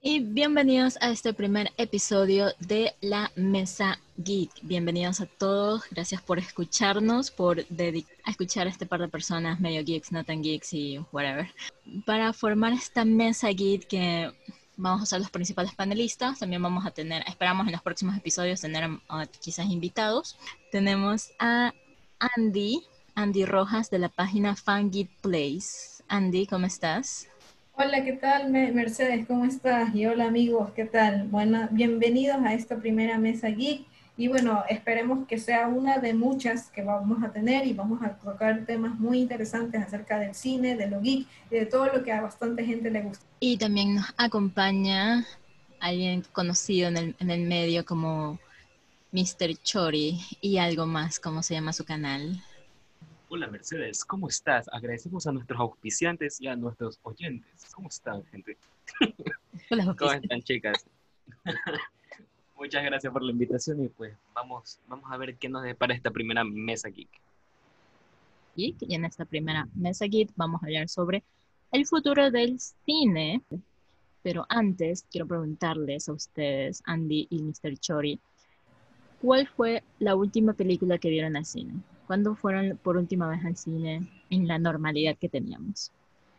Y bienvenidos a este primer episodio de La Mesa Geek. Bienvenidos a todos, gracias por escucharnos, por a escuchar a este par de personas medio geeks, no tan geeks y whatever. Para formar esta mesa geek que vamos a ser los principales panelistas, también vamos a tener, esperamos en los próximos episodios tener quizás invitados. Tenemos a Andy, Andy Rojas de la página Fangit Place. Andy, ¿cómo estás? Hola, ¿qué tal Mercedes? ¿Cómo estás? Y hola amigos, ¿qué tal? Bueno, bienvenidos a esta primera mesa geek. Y bueno, esperemos que sea una de muchas que vamos a tener y vamos a tocar temas muy interesantes acerca del cine, de lo geek y de todo lo que a bastante gente le gusta. Y también nos acompaña alguien conocido en el, en el medio como Mr. Chori y algo más, como se llama su canal. Hola Mercedes, ¿cómo estás? Agradecemos a nuestros auspiciantes y a nuestros oyentes. ¿Cómo están, gente? Hola, ¿Cómo están, chicas? Muchas gracias por la invitación y pues vamos, vamos a ver qué nos depara esta primera mesa geek. Y en esta primera mesa geek vamos a hablar sobre el futuro del cine. Pero antes quiero preguntarles a ustedes, Andy y Mr. Chori, ¿cuál fue la última película que vieron al cine? ¿Cuándo fueron por última vez al cine en la normalidad que teníamos?